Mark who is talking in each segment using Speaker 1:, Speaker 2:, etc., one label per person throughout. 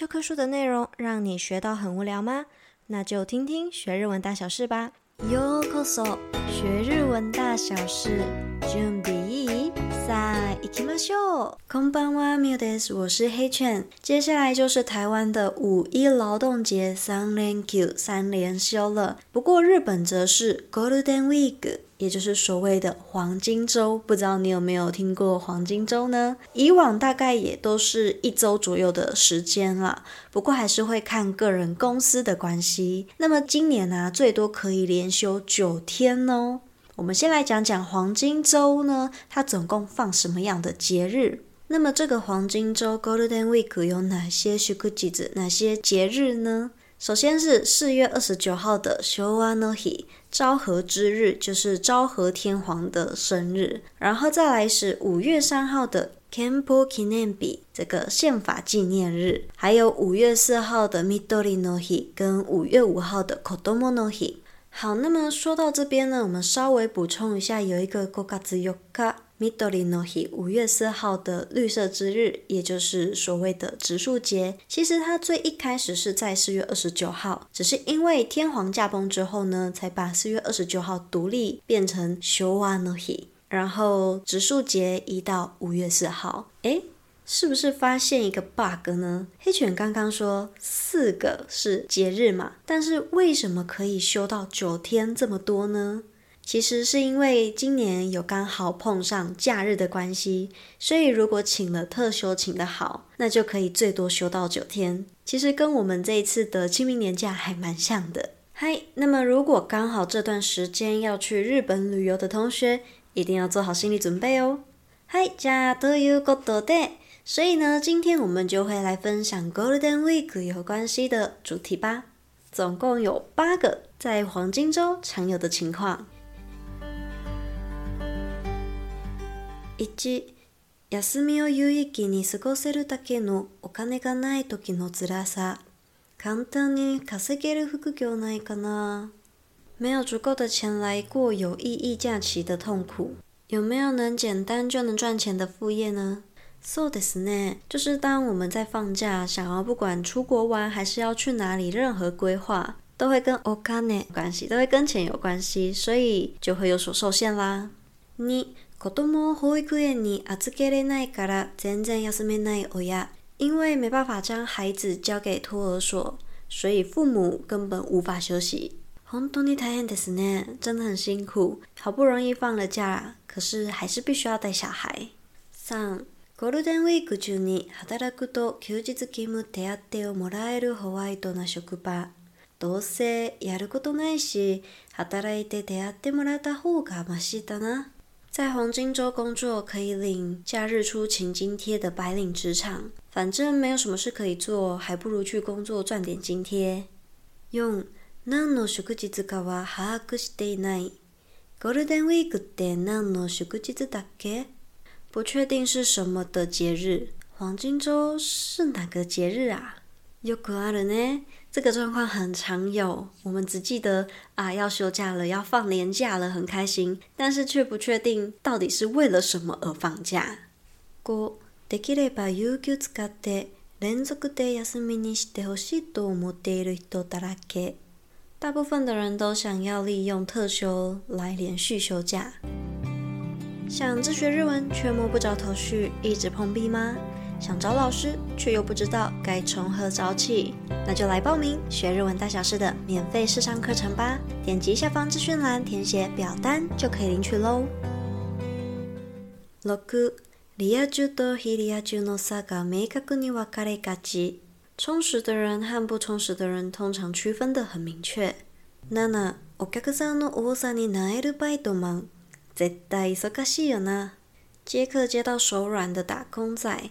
Speaker 1: 教科书的内容让你学到很无聊吗？那就听听学日文大小事吧。ようこそ，学日文大小事，准备いい？さあ行きましょう。こんばんは、ミオです。我是黑犬。接下来就是台湾的五一劳动节三连休，三连休了。不过日本则是 Golden Week。 也就是所谓的黄金周，不知道你有没有听过黄金周呢？以往大概也都是一周左右的时间啦，不过还是会看个人公司的关系。那么今年呢、最多可以连休九天哦。我们先来讲讲黄金周呢，它总共放什么样的节日？那么这个黄金周 （Golden Week） 有哪些祝日？哪些节日呢？首先是四月二十九号的 Showa no Hi。昭和之日就是昭和天皇的生日，然后再来是五月三号的 Kenpo Kinembi 这个宪法纪念日，还有五月四号的 Midori no Hi 跟五月五号的 Kodomo no Hi。好，那么说到这边呢，我们稍微补充一下，有一个5月4日。Midori no Hi，五月四号的绿色之日，也就是所谓的植树节。其实它最一开始是在四月二十九号，只是因为天皇驾崩之后呢，才把四月二十九号独立变成 Showa no Hi，然后植树节移到五月四号。诶，是不是发现一个 bug 呢？黑犬刚刚说四个是节日嘛，但是为什么可以休到九天这么多呢？其实是因为今年有刚好碰上假日的关系，所以如果请了特休请得好，那就可以最多休到九天。其实跟我们这一次的清明年假还蛮像的。嗨，那么如果刚好这段时间要去日本旅游的同学，一定要做好心理准备哦。嗨，じゃあということで，所以呢，今天我们就会来分享 Golden Week 有关系的主题吧。总共有八个在黄金周常有的情况。 一、休みを有意义に过ごせるだけのお金がない时の辛さ。简単に稼げる副业ないかな？没有足够的钱来过有意义假期的痛苦，有没有能简单就能赚钱的副业呢？そうですね，就是当我们在放假，想要不管出国玩还是要去哪里，任何规划都会跟お金有关系，都会跟钱有关系，所以就会有所受限啦。你。子供を保育园に预けれないから全然休めない亲，因为没办法将孩子交给托儿所，所以父母根本无法休息。本当に大変ですね，真的很辛苦。好不容易放了假，可是还是必须要带小孩。三、ゴールデンウィーク中に働くと休日勤务手当をもらえるホワイトな职场。どうせやることないし、働いて手当もらった方がマシだな。在黄金周工作可以领假日出勤津贴的白领职场，反正没有什么事可以做，还不如去工作赚点津贴。四、何の祝日かは把握していない。ゴールデンウィークって何の祝日だっけ？不确定是什么的节日。黄金周是哪个节日啊？よくあるね。 这个状况很常有，我们只记得啊要休假了，要放年假了，很开心，但是却不确定到底是为了什么而放假。五、できれば有给使って连続で休みにしてほしいと思っている人だらけ。大部分的人都想要利用特休来连续休假。想自学日文却摸不着头绪，一直碰壁吗？ 想找老师，却又不知道该从何找起，那就来报名学日文大小事的免费试上课程吧！点击下方资讯栏填写表单就可以领取喽。六、リア充と非リア充の差が明确に分かれがち。充实的人和不充实的人通常区分得很明确。七、お客さんの多さに萎えるバイトマン、绝対忙しいよな。接客接到手软的打工仔。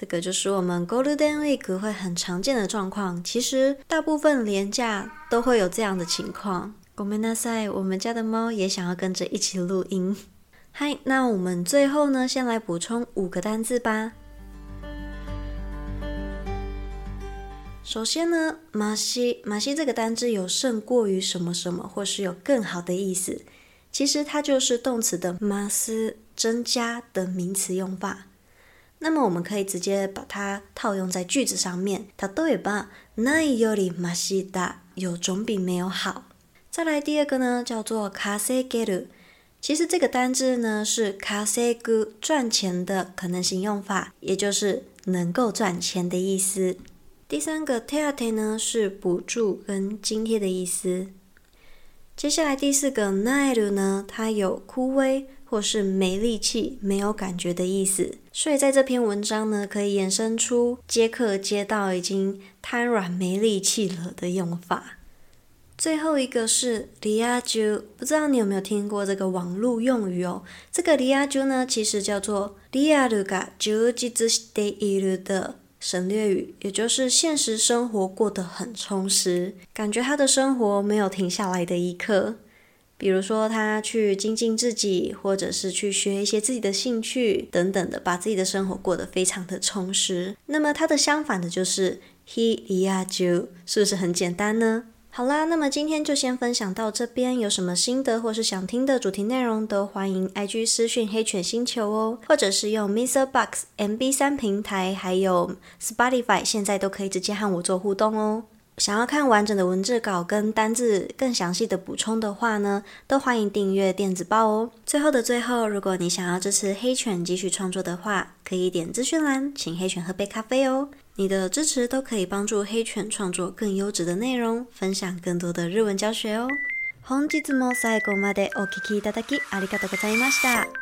Speaker 1: 这个就是我们 Golden Week 会很常见的状况。其实大部分连假都会有这样的情况。 ごめんなさい，我们家的猫也想要跟着一起录音。嗨，那我们最后呢，先来补充五个单字吧。首先呢，マシマシ这个单字有胜过于什么什么，或是有更好的意思。其实它就是动词的ます增加的名词用法。 那么我们可以直接把它套用在句子上面。例えば、ないよりマシだ，有总比没有好。再来第二个呢，叫做稼げる。其实这个单字呢是稼ぐ赚钱的可能性用法，也就是能够赚钱的意思。第三个手当呢是补助跟津贴的意思。 接下来第四个なえる呢，它有枯萎或是没力气、没有感觉的意思，所以在这篇文章呢可以衍生出接客接到已经瘫软没力气了的用法。最后一个是リア充，不知道你有没有听过这个网络用语哦？这个リア充呢，其实叫做リアルが充実している的 省略语，也就是现实生活过得很充实，感觉他的生活没有停下来的一刻。比如说他去精进自己，或者是去学一些自己的兴趣等等的，把自己的生活过得非常的充实。那么它的相反的就是 he 一 a ju，，是不是很简单呢？好啦，那么今天就先分享到这边。有什么心得或是想听的主题内容，都欢迎 IG 私讯黑犬星球哦，或者是用 Mr. Box、MB3 平台，还有 Spotify，现在都可以直接和我做互动哦。想要看完整的文字稿跟单字更详细的补充的话呢，都欢迎订阅电子报哦。最后的最后，如果你想要支持黑犬继续创作的话，可以点资讯栏，请黑犬喝杯咖啡哦。你的支持都可以帮助黑犬创作更优质的内容，分享更多的日文教学哦。本日も最后までお闻きいただきありがとうございました。